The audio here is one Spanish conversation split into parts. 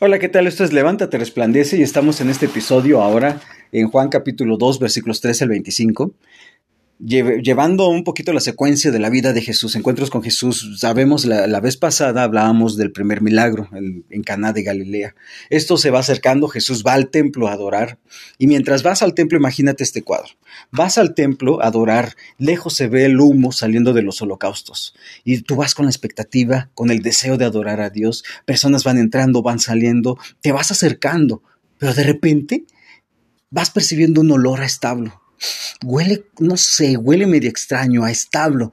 Hola, ¿qué tal? Esto es Levántate, resplandece y estamos en este episodio ahora en Juan capítulo 2 versículos 13 al 25 llevando un poquito la secuencia de la vida de Jesús, encuentros con Jesús. Sabemos, la, vez pasada hablábamos del primer milagro en Caná de Galilea. Esto se va acercando, Jesús va al templo a adorar. Y mientras vas al templo, imagínate este cuadro. Vas al templo a adorar, lejos se ve el humo saliendo de los holocaustos. Y tú vas con la expectativa, con el deseo de adorar a Dios. Personas van entrando, van saliendo, te vas acercando. Pero de repente vas percibiendo un olor a establo Huele, no sé, huele medio extraño, a establo.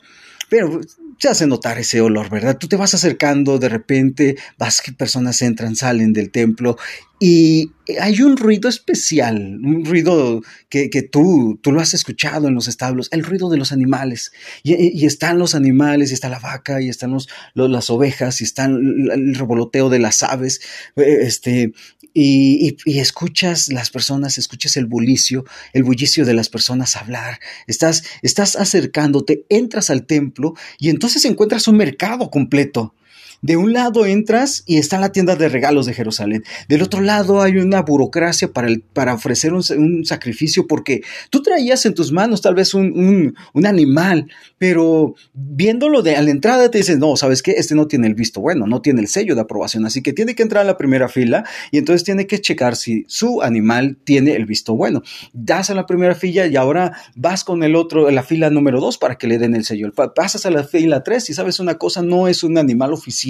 Pero se hace notar ese olor, ¿verdad? Tú te vas acercando, de repente vas que personas entran, salen del templo y hay un ruido especial, un ruido que, tú, tú lo has escuchado en los establos, el ruido de los animales. Y, están los animales, y está la vaca, y están los, las ovejas, y están el revoloteo de las aves, eh, este, y, escuchas las personas, escuchas el bullicio, el bullicio de las personas hablar. Estás, estás acercándote, entras al templo y entonces encuentras un mercado completo. De un lado entras y está la tienda de regalos de Jerusalén. Del otro lado hay una burocracia para, para ofrecer un, sacrificio porque tú traías en tus manos tal vez un, animal, pero viéndolo de a la entrada te dicen, no, ¿sabes qué? Este no tiene el visto bueno, no tiene el sello de aprobación, así que tiene que entrar a la primera fila y entonces tiene que checar si su animal tiene el visto bueno. Das a la primera fila y ahora vas con el otro, la fila número dos para que le den el sello. Pasas a la fila tres y sabes una cosa, no es un animal oficial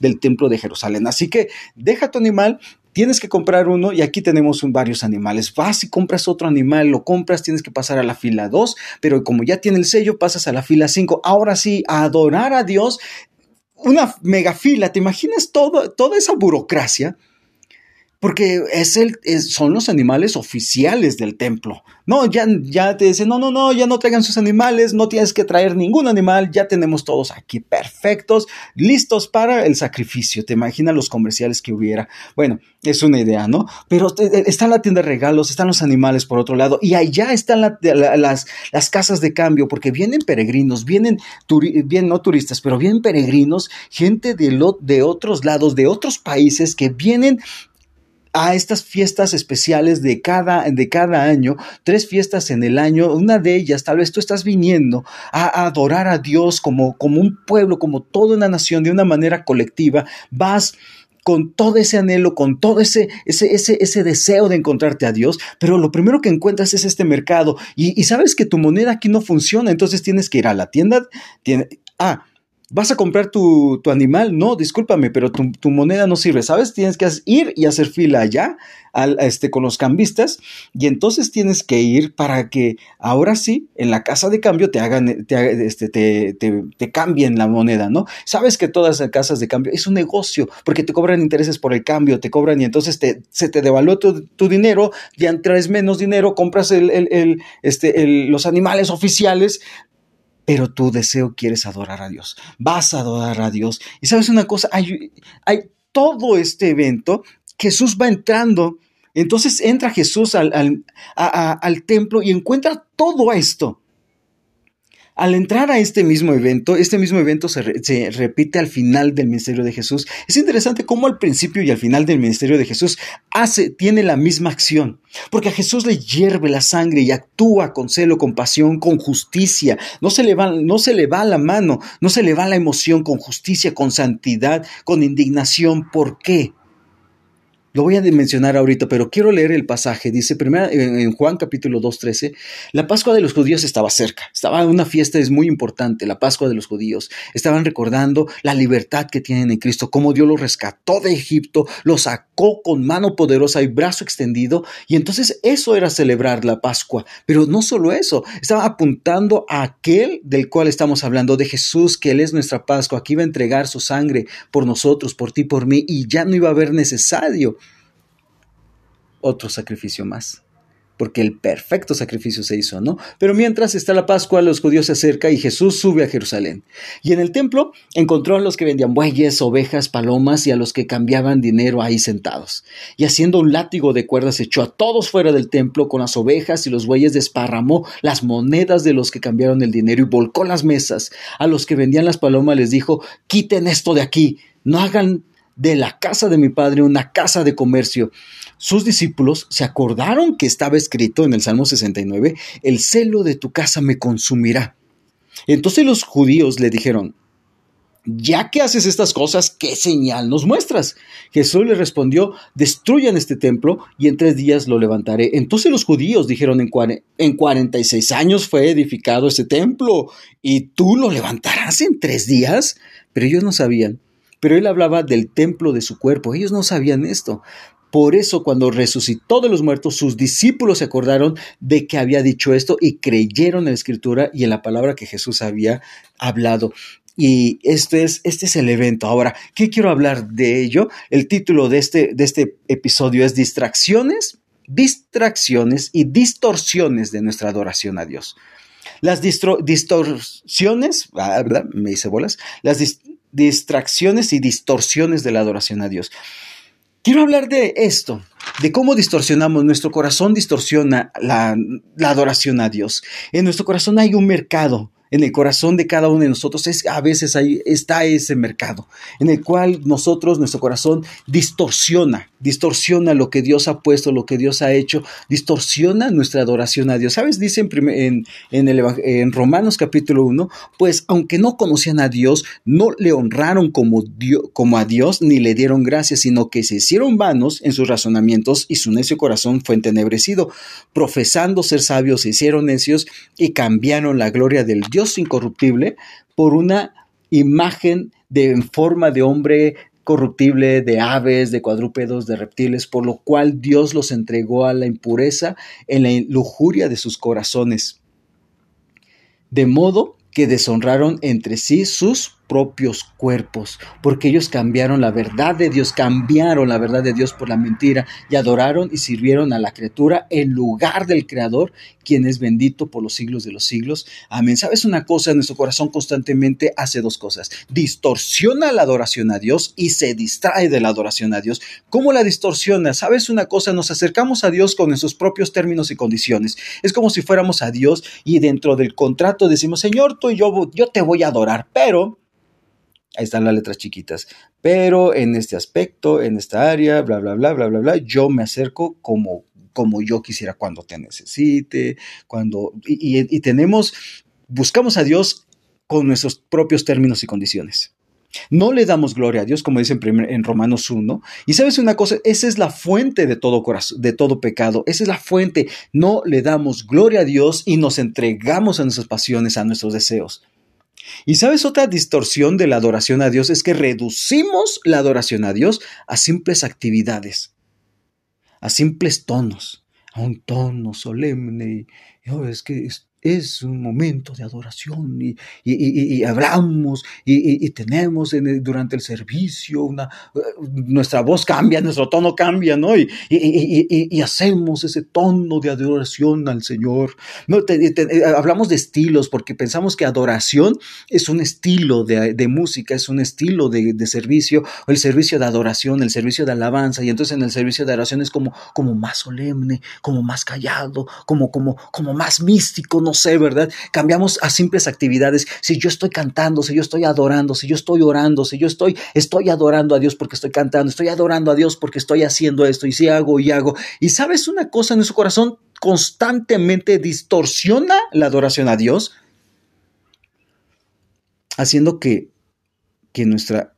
del templo de Jerusalén. Así que deja tu animal, tienes que comprar uno y aquí tenemos varios animales. Vas y compras otro animal, lo compras, tienes que pasar a la fila 2, pero como ya tiene el sello, pasas a la fila 5. Ahora sí, a adorar a Dios, una mega fila. ¿Te imaginas toda esa burocracia? Porque es el, son los animales oficiales del templo. No, ya, ya te dicen, no, no, no, ya no traigan sus animales, no tienes que traer ningún animal, ya tenemos todos aquí perfectos, listos para el sacrificio. ¿Te imaginas los comerciales que hubiera? Bueno, es una idea, ¿no? Pero está la tienda de regalos, están los animales por otro lado, y allá están las, las casas de cambio, porque vienen peregrinos, vienen, vienen no turistas, pero vienen peregrinos, gente de, de otros lados, de otros países que vienen a estas fiestas especiales de cada, de cada año, tres fiestas en el año, una de ellas tal vez tú estás viniendo a, adorar a Dios como, como un pueblo, como toda una nación, de una manera colectiva, vas con todo ese anhelo, con todo ese, ese, ese, ese, deseo de encontrarte a Dios, pero lo primero que encuentras es este mercado. Y, sabes que tu moneda aquí no funciona, entonces tienes que ir a la tienda, tiene, ah, ¿Vas a comprar tu, animal? No, discúlpame, pero tu, moneda no sirve, ¿sabes? Tienes que ir y hacer fila allá al, este, con los cambistas y entonces tienes que ir para que ahora sí en la casa de cambio te hagan, te, este, te, te, cambien la moneda, ¿no? Sabes que todas las casas de cambio es un negocio porque te cobran intereses por el cambio, te cobran y entonces te, se te devalúa tu, dinero, ya traes menos dinero, compras el, el, este, los animales oficiales, pero tu deseo quieres adorar a Dios. Vas a adorar a Dios. Y sabes una cosa, hay, todo este evento, Jesús va entrando, entonces entra Jesús al, al templo y encuentra todo esto. Al entrar a este mismo evento, este mismo evento se, repite al final del ministerio de Jesús. Es interesante cómo al principio y al final del ministerio de Jesús hace, tiene la misma acción. Porque a Jesús le hierve la sangre y actúa con celo, con pasión, con justicia. No se le va, no se le va la mano, no se le va la emoción con justicia, con santidad, con indignación. ¿Por qué? Lo voy a mencionar ahorita, pero quiero leer el pasaje. Dice primero en Juan capítulo 2.13, la Pascua de los judíos estaba cerca. Estaba una fiesta, es muy importante, la Pascua de los judíos. Estaban recordando la libertad que tienen en Cristo, cómo Dios los rescató de Egipto, los sacó con mano poderosa y brazo extendido. Y entonces eso era celebrar la Pascua. Pero no solo eso, estaba apuntando a aquel del cual estamos hablando, de Jesús, que Él es nuestra Pascua, que iba a entregar su sangre por nosotros, por ti, por mí, y ya no iba a haber necesario otro sacrificio más. Porque el perfecto sacrificio se hizo, ¿no? Pero mientras está la Pascua, los judíos se acercan y Jesús sube a Jerusalén. Y en el templo encontró a los que vendían bueyes, ovejas, palomas y a los que cambiaban dinero ahí sentados. Y haciendo un látigo de cuerdas echó a todos fuera del templo con las ovejas y los bueyes desparramó las monedas de los que cambiaron el dinero y volcó las mesas. A los que vendían las palomas les dijo, quiten esto de aquí, no hagan de la casa de mi padre una casa de comercio. Sus discípulos se acordaron que estaba escrito en el Salmo 69, el celo de tu casa me consumirá. Entonces los judíos le dijeron, ya que haces estas cosas, ¿qué señal nos muestras? Jesús le respondió, destruyan este templo y en tres días lo levantaré. Entonces los judíos dijeron, en, en 46 años fue edificado este templo y tú lo levantarás en tres días. Pero ellos no sabían. Pero él hablaba del templo de su cuerpo. Ellos no sabían esto. Por eso cuando resucitó de los muertos, sus discípulos se acordaron de que había dicho esto y creyeron en la escritura y en la palabra que Jesús había hablado. Y este es, este es el evento. Ahora, ¿qué quiero hablar de ello? El título de este, de este episodio es Distracciones, distracciones y distorsiones de nuestra adoración a Dios. Las distorsiones, ah, ¿verdad? Me hice bolas. Las distracciones y distorsiones de la adoración a Dios. Quiero hablar de esto, de cómo distorsionamos, nuestro corazón distorsiona la, adoración a Dios. En nuestro corazón hay un mercado, en el corazón de cada uno de nosotros es, a veces ahí está ese mercado en el cual nosotros, nuestro corazón distorsiona, distorsiona lo que Dios ha puesto, lo que Dios ha hecho, distorsiona nuestra adoración a Dios. ¿Sabes? Dice en, en, el, en Romanos capítulo 1, pues aunque no conocían a Dios, no le honraron como, como a Dios ni le dieron gracias, sino que se hicieron vanos en sus razonamientos y su necio corazón fue entenebrecido. Profesando ser sabios, se hicieron necios y cambiaron la gloria del Dios Dios incorruptible por una imagen de en forma de hombre corruptible, de aves, de cuadrúpedos, de reptiles, por lo cual Dios los entregó a la impureza en la lujuria de sus corazones. De modo que deshonraron entre sí sus propios cuerpos, porque ellos cambiaron la verdad de Dios, cambiaron la verdad de Dios por la mentira y adoraron y sirvieron a la criatura en lugar del Creador, quien es bendito por los siglos de los siglos. Amén. ¿Sabes una cosa? Nuestro corazón constantemente hace dos cosas. Distorsiona la adoración a Dios y se distrae de la adoración a Dios. ¿Cómo la distorsiona? ¿Sabes una cosa? Nos acercamos a Dios con nuestros propios términos y condiciones. Es como si fuéramos a Dios y dentro del contrato decimos, Señor, tú y yo, yo te voy a adorar, pero ahí están las letras chiquitas. Pero en este aspecto, en esta área, bla, bla, bla, bla, bla, bla, yo me acerco como, como yo quisiera cuando te necesite, cuando... Y, tenemos, buscamos a Dios con nuestros propios términos y condiciones. No le damos gloria a Dios, como dice en, en, Romanos 1. Y sabes una cosa, esa es la fuente de todo corazón, de todo pecado. Esa es la fuente. No le damos gloria a Dios y nos entregamos a nuestras pasiones, a nuestros deseos. Y sabes, otra distorsión de la adoración a Dios es que reducimos la adoración a Dios a simples actividades, a simples tonos, a un tono solemne. Oh, es que un momento de adoración y, hablamos y, tenemos durante el servicio una, nuestra voz cambia, nuestro tono cambia, ¿no? Y, hacemos ese tono de adoración al Señor. No, hablamos de estilos porque pensamos que adoración es un estilo de, música, es un estilo de, servicio, o el servicio de adoración, el servicio de alabanza, y entonces en el servicio de adoración es como, como más solemne, como más callado, como, como, como más místico, no sé, ¿verdad? Cambiamos a simples actividades. Si yo estoy cantando, si yo estoy adorando, si yo estoy orando, si yo estoy, estoy adorando a Dios porque estoy cantando, estoy adorando a Dios porque estoy haciendo esto y si hago y hago. Y sabes una cosa en su corazón constantemente distorsiona la adoración a Dios, haciendo que, que nuestra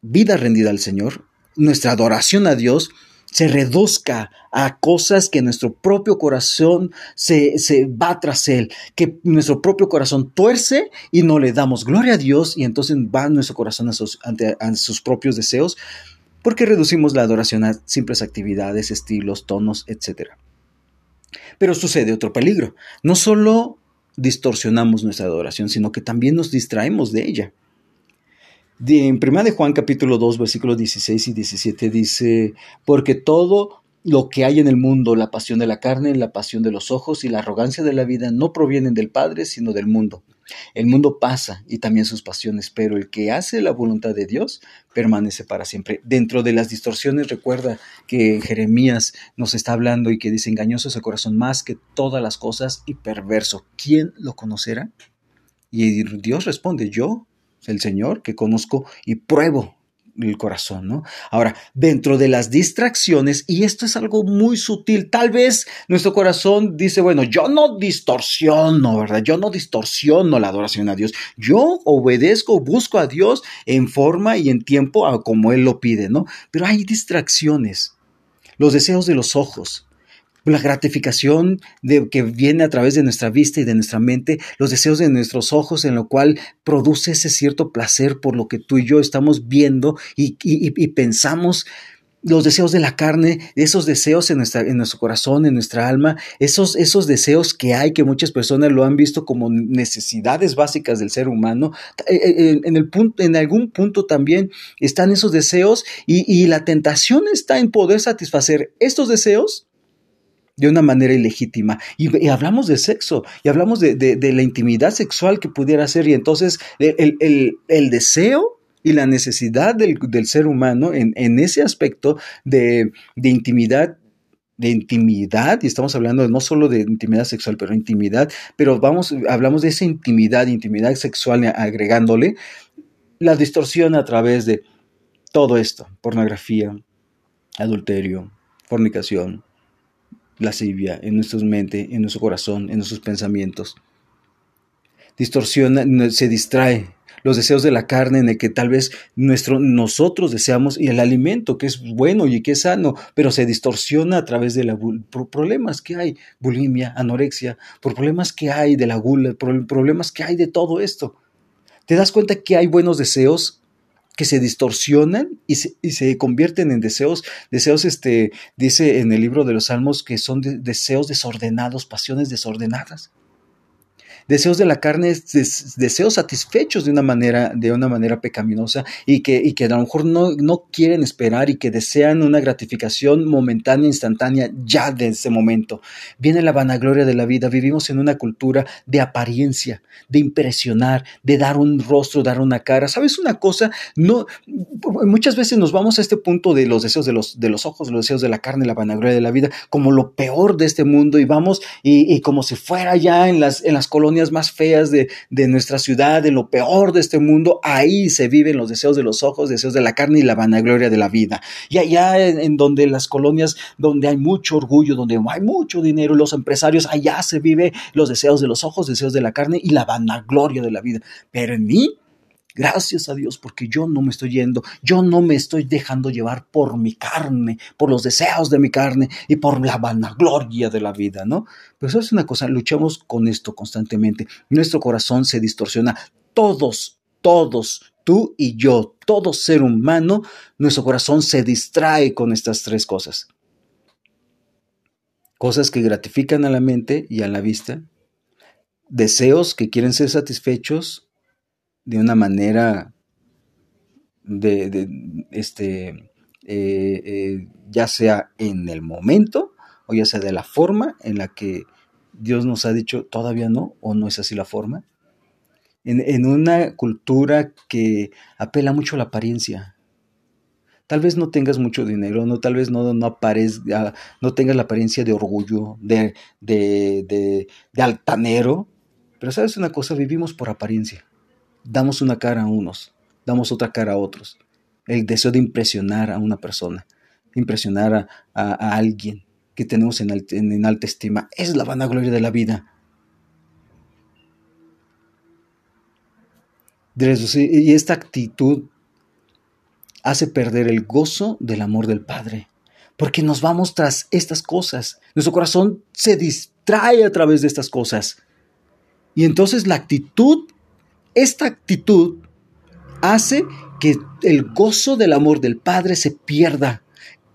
vida rendida al Señor, nuestra adoración a Dios, se reduzca a cosas que nuestro propio corazón se, va tras él, que nuestro propio corazón tuerce y no le damos gloria a Dios y entonces va nuestro corazón a sus, ante, a sus propios deseos porque reducimos la adoración a simples actividades, estilos, tonos, etc. Pero sucede otro peligro. No solo distorsionamos nuestra adoración, sino que también nos distraemos de ella en 1 de Juan capítulo 2 versículos 16 y 17 dice, porque todo lo que hay en el mundo, la pasión de la carne, la pasión de los ojos y la arrogancia de la vida no provienen del Padre, sino del mundo. El mundo pasa y también sus pasiones, pero el que hace la voluntad de Dios permanece para siempre. Dentro de las distorsiones, recuerda que Jeremías nos está hablando y que dice, engañoso es el corazón más que todas las cosas y perverso. ¿Quién lo conocerá? Y Dios responde, yo el Señor, que conozco y pruebo el corazón, ¿no? Ahora, dentro de las distracciones, y esto es algo muy sutil, tal vez nuestro corazón dice, bueno, yo no distorsiono, ¿verdad? Yo no distorsiono la adoración a Dios, yo obedezco, busco a Dios en forma y en tiempo como Él lo pide, ¿no? Pero hay distracciones, los deseos de los ojos, la gratificación de, que viene a través de nuestra vista y de nuestra mente, los deseos de nuestros ojos, en lo cual produce ese cierto placer por lo que tú y yo estamos viendo y, pensamos. Los deseos de la carne, esos deseos en, nuestra, en nuestro corazón, en nuestra alma, esos, esos deseos que hay, que muchas personas lo han visto como necesidades básicas del ser humano, eh, eh, en, el punto, en algún punto también están esos deseos y la tentación está en poder satisfacer estos deseos de una manera ilegítima. Y, hablamos de sexo, y hablamos de, la intimidad sexual que pudiera ser, y entonces el, deseo y la necesidad del, ser humano en, ese aspecto de, intimidad de intimidad, y estamos hablando no solo de intimidad sexual, pero intimidad, pero vamos, hablamos de esa intimidad, intimidad sexual agregándole la distorsión a través de todo esto, pornografía, adulterio, fornicación, lascivia en nuestra mente, en nuestro corazón, en nuestros pensamientos. Distorsiona, se distrae los deseos de la carne en el que tal vez nuestro, nosotros deseamos y el alimento que es bueno y que es sano, pero se distorsiona a través de los problemas que hay, bulimia, anorexia, por problemas que hay de la gula, por problemas que hay de todo esto. ¿Te das cuenta que hay buenos deseos que se distorsionan y se, convierten en deseos, deseos, este, dice en el libro de los Salmos que son deseos desordenados, pasiones desordenadas deseos de la carne, deseos satisfechos de una manera, de una manera pecaminosa y que, y que a lo mejor no, no quieren esperar y que desean una gratificación momentánea, instantánea, ya de ese momento. Viene la vanagloria de la vida. Vivimos en una cultura de apariencia, de impresionar, de dar un rostro, dar una cara. ¿Sabes una cosa? No, muchas veces nos vamos a este punto de los deseos de los, de los ojos, los deseos de la carne, la vanagloria de la vida, como lo peor de este mundo y vamos y, y como si fuera ya en las, en las colonias más feas de, nuestra ciudad, de lo peor de este mundo, ahí se viven los deseos de los ojos, deseos de la carne y la vanagloria de la vida. Y allá en, donde las colonias, donde hay mucho orgullo, donde hay mucho dinero, los empresarios, allá se vive los deseos de los ojos, deseos de la carne y la vanagloria de la vida. Pero en mí, Gracias a Dios porque yo no me estoy yendo, yo no me estoy dejando llevar por mi carne, por los deseos de mi carne y por la vanagloria de la vida, ¿no? Pero eso es una cosa, luchamos con esto constantemente. Nuestro corazón se distorsiona. Todos, todos, tú y yo, todo ser humano, nuestro corazón se distrae con estas tres cosas. Cosas que gratifican a la mente y a la vista, deseos que quieren ser satisfechos de una manera de, este, eh, eh, ya sea en el momento o ya sea de la forma en la que Dios nos ha dicho todavía no o no es así la forma. En, una cultura que apela mucho a la apariencia. Tal vez no tengas mucho dinero, no, tal vez no, no, no tengas la apariencia de orgullo, de, de, de altanero, pero sabes una cosa, vivimos por apariencia damos una cara a unos, damos otra cara a otros. El deseo de impresionar a una persona, impresionar a, alguien que tenemos en, en, alta estima, es la vanagloria de la vida. Y esta actitud hace perder el gozo del amor del Padre, porque nos vamos tras estas cosas. Nuestro corazón se distrae a través de estas cosas. Y entonces la actitud esta actitud hace que el gozo del amor del Padre se pierda.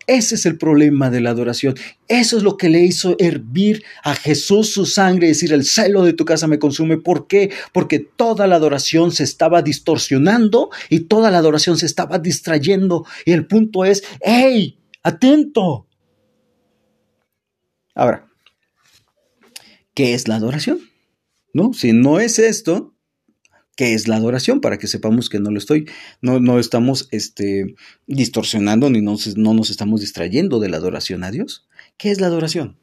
Ese es el problema de la adoración. Eso es lo que le hizo hervir a Jesús su sangre decir, el celo de tu casa me consume. ¿Por qué? Porque toda la adoración se estaba distorsionando y toda la adoración se estaba distrayendo. Y el punto es, ¡hey! Atento. Ahora, ¿qué es la adoración? ¿No? Si no es esto, qué es la adoración para que sepamos que no lo estoy, no, no estamos este, distorsionando ni no nos estamos distrayendo de la adoración a Dios. ¿Qué es la adoración?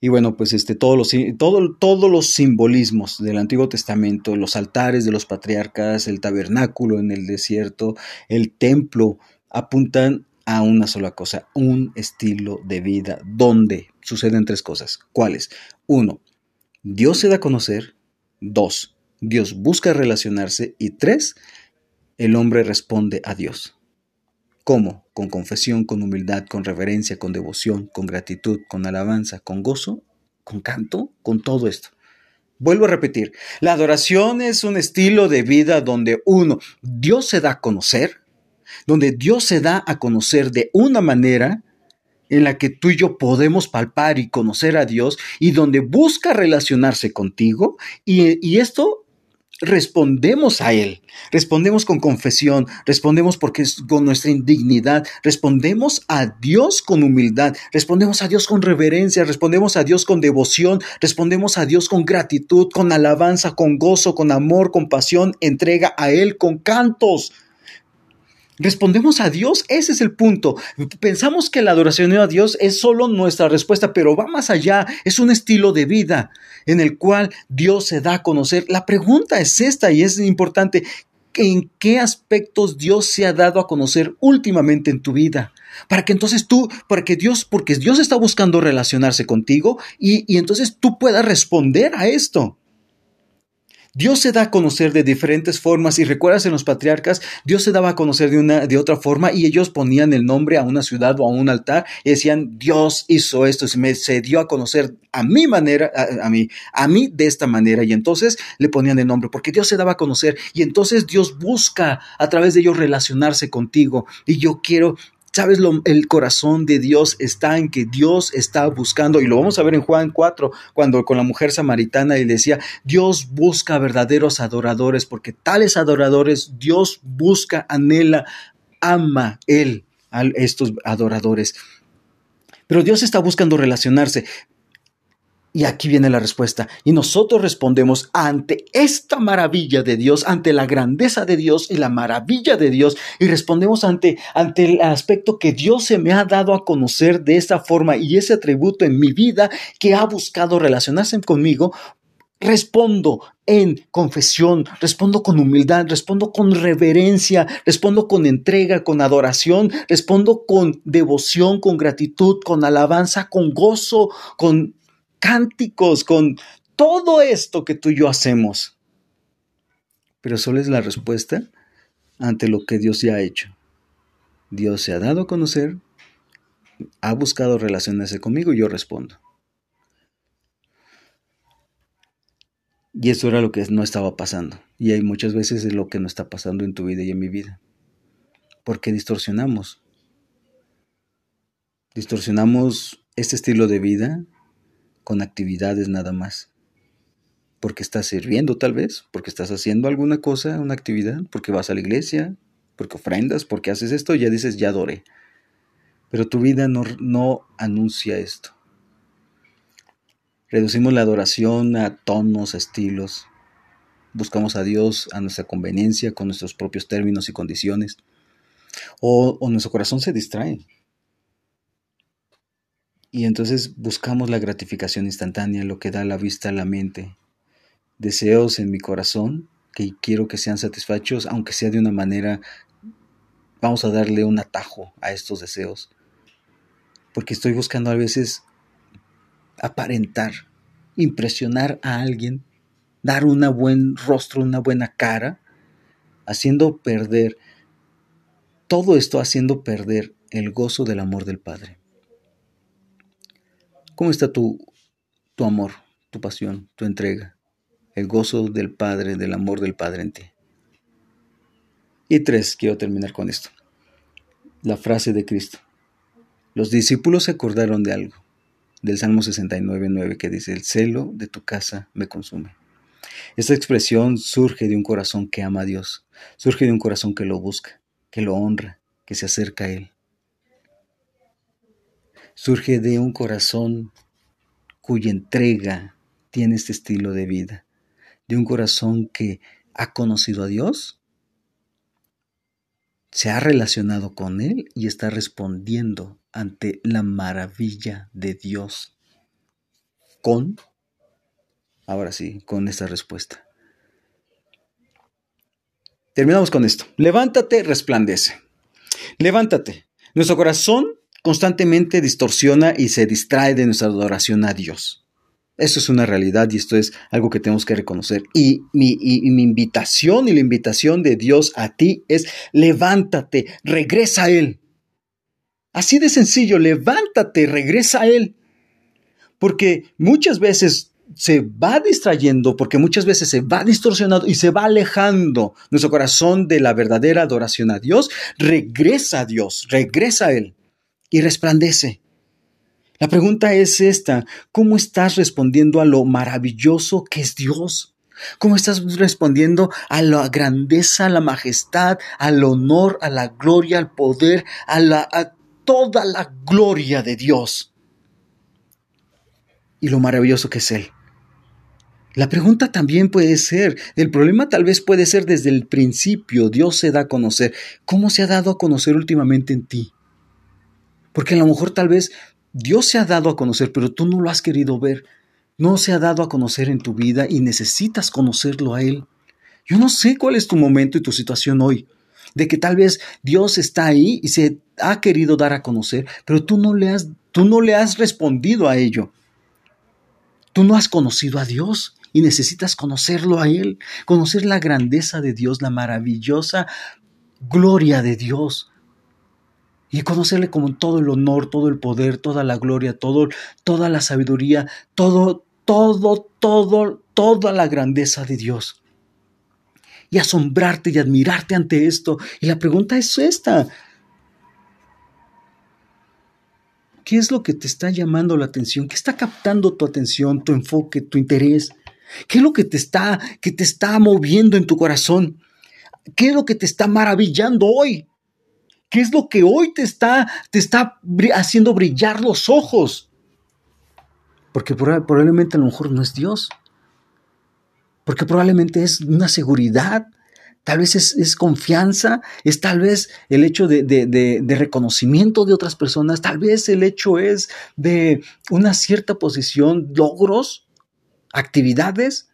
Y bueno, pues este, todos, los, todo, todos los simbolismos del Antiguo Testamento, los altares de los patriarcas, el tabernáculo en el desierto, el templo, apuntan a una sola cosa, un estilo de vida donde suceden tres cosas. ¿Cuáles? Uno, Dios se da a conocer. Dos, Dios busca relacionarse. Y tres, el hombre responde a Dios. ¿Cómo? Con confesión, con humildad, con reverencia, con devoción, con gratitud, con alabanza, con gozo, con canto, con todo esto. Vuelvo a repetir, la adoración es un estilo de vida donde uno, Dios se da a conocer, donde Dios se da a conocer de una manera en la que tú y yo podemos palpar y conocer a Dios y donde busca relacionarse contigo y, y esto respondemos a Él, respondemos con confesión, respondemos porque es con nuestra indignidad, respondemos a Dios con humildad, respondemos a Dios con reverencia, respondemos a Dios con devoción, respondemos a Dios con gratitud, con alabanza, con gozo, con amor, con pasión, entrega a Él con cantos. Respondemos a Dios, ese es el punto. Pensamos que la adoración a Dios es solo nuestra respuesta, pero va más allá, es un estilo de vida en el cual Dios se da a conocer. La pregunta es esta y es importante. ¿En qué aspectos Dios se ha dado a conocer últimamente en tu vida? Para que entonces tú, para que Dios, porque Dios está buscando relacionarse contigo y, y entonces tú puedas responder a esto. Dios se da a conocer de diferentes formas. Y recuerdas en los patriarcas, Dios se daba a conocer de una de otra forma y ellos ponían el nombre a una ciudad o a un altar y decían, Dios hizo esto, se me se dio a conocer a mi manera, a, a, mí, a mí de esta manera y entonces le ponían el nombre porque Dios se daba a conocer. Y entonces Dios busca a través de ellos relacionarse contigo. Y yo quiero Sabes, lo, el corazón de Dios está en que Dios está buscando, y lo vamos a ver en Juan 4, cuando con la mujer samaritana y decía, Dios busca verdaderos adoradores, porque tales adoradores Dios busca, anhela, ama Él a estos adoradores. Pero Dios está buscando relacionarse. Y aquí viene la respuesta. Y nosotros respondemos ante esta maravilla de Dios, ante la grandeza de Dios y la maravilla de Dios. Y respondemos ante, ante el aspecto que Dios se me ha dado a conocer de esta forma y ese atributo en mi vida que ha buscado relacionarse conmigo. Respondo en confesión, respondo con humildad, respondo con reverencia, respondo con entrega, con adoración, respondo con devoción, con gratitud, con alabanza, con gozo, con cánticos, con todo esto que tú y yo hacemos. Pero solo es la respuesta ante lo que Dios ya ha hecho. Dios se ha dado a conocer, ha buscado relacionarse conmigo y yo respondo. Y eso era lo que no estaba pasando. Y hay muchas veces es lo que no está pasando en tu vida y en mi vida. Porque distorsionamos. Distorsionamos este estilo de vida con actividades nada más. Porque estás sirviendo tal vez, porque estás haciendo alguna cosa, una actividad, porque vas a la iglesia, porque ofrendas, porque haces esto, ya dices, ya adoré. Pero tu vida no, no anuncia esto. Reducimos la adoración a tonos, a estilos. Buscamos a Dios a nuestra conveniencia, con nuestros propios términos y condiciones. O, o nuestro corazón se distrae y entonces buscamos la gratificación instantánea, lo que da la vista a la mente. Deseos en mi corazón que quiero que sean satisfechos, aunque sea de una manera, vamos a darle un atajo a estos deseos. Porque estoy buscando a veces aparentar, impresionar a alguien, dar un buen rostro, una buena cara, haciendo perder, todo esto haciendo perder el gozo del amor del Padre. ¿Cómo está tu, tu amor, tu pasión, tu entrega, el gozo del Padre, del amor del Padre en ti? Y tres, quiero terminar con esto. La frase de Cristo. Los discípulos se acordaron de algo, del Salmo 69.9 que dice, el celo de tu casa me consume. Esta expresión surge de un corazón que ama a Dios, surge de un corazón que lo busca, que lo honra, que se acerca a Él surge de un corazón cuya entrega tiene este estilo de vida, de un corazón que ha conocido a Dios, se ha relacionado con Él y está respondiendo ante la maravilla de Dios. con, ahora sí, con esta respuesta. Terminamos con esto. Levántate, resplandece. Levántate. Nuestro corazón constantemente distorsiona y se distrae de nuestra adoración a Dios. Eso es una realidad y esto es algo que tenemos que reconocer. Y mi, y mi, invitación y la invitación de Dios a ti es levántate, regresa a Él. Así de sencillo, levántate, regresa a Él. Porque muchas veces se va distrayendo, porque muchas veces se va distorsionando y se va alejando nuestro corazón de la verdadera adoración a Dios, regresa a Dios, regresa a Él y resplandece. La pregunta es esta, ¿cómo estás respondiendo a lo maravilloso que es Dios? ¿Cómo estás respondiendo a la grandeza, a la majestad, al honor, a la gloria, al poder, a, la, a toda la gloria de Dios? Y lo maravilloso que es Él. La pregunta también puede ser, el problema tal vez puede ser desde el principio, Dios se da a conocer. ¿Cómo se ha dado a conocer últimamente en ti? Porque a lo mejor tal vez Dios se ha dado a conocer, pero tú no lo has querido ver. No se ha dado a conocer en tu vida y necesitas conocerlo a Él. Yo no sé cuál es tu momento y tu situación hoy, de que tal vez Dios está ahí y se ha querido dar a conocer, pero tú no le has, tú no le has respondido a ello. Tú no has conocido a Dios y necesitas conocerlo a Él, conocer la grandeza de Dios, la maravillosa gloria de Dios. Y conocerle como todo el honor, todo el poder, toda la gloria, todo, toda la sabiduría, todo, todo, todo, toda la grandeza de Dios. Y asombrarte y admirarte ante esto. Y la pregunta es esta. ¿Qué es lo que te está llamando la atención? ¿Qué está captando tu atención, tu enfoque, tu interés? ¿Qué es lo que te está, que te está moviendo en tu corazón? ¿Qué es lo que te está maravillando hoy? ¿Qué es lo que hoy te está, te está haciendo brillar los ojos? Porque probablemente a lo mejor no es Dios. Porque probablemente es una seguridad. Tal vez es, confianza, es tal vez el hecho de, de, reconocimiento de otras personas, tal vez el hecho es de una cierta posición, logros, actividades,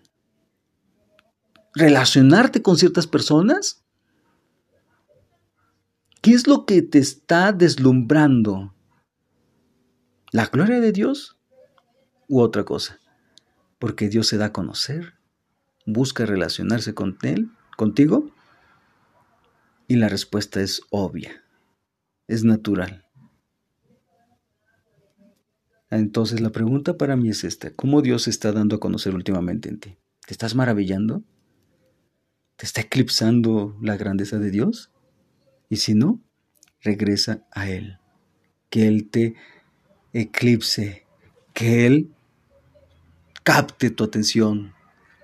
relacionarte con ciertas personas. ¿Qué es lo que te está deslumbrando? ¿La gloria de Dios u otra cosa? Porque Dios se da a conocer, busca relacionarse con Él, contigo, y la respuesta es obvia, es natural. Entonces la pregunta para mí es esta, ¿cómo Dios se está dando a conocer últimamente en ti? ¿Te estás maravillando? ¿Te está eclipsando la grandeza de Dios? Y si no, regresa a Él. Que Él te eclipse, que Él capte tu atención,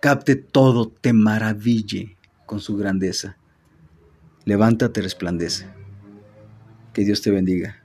capte todo, te maraville con su grandeza. Levántate, resplandece. Que Dios te bendiga.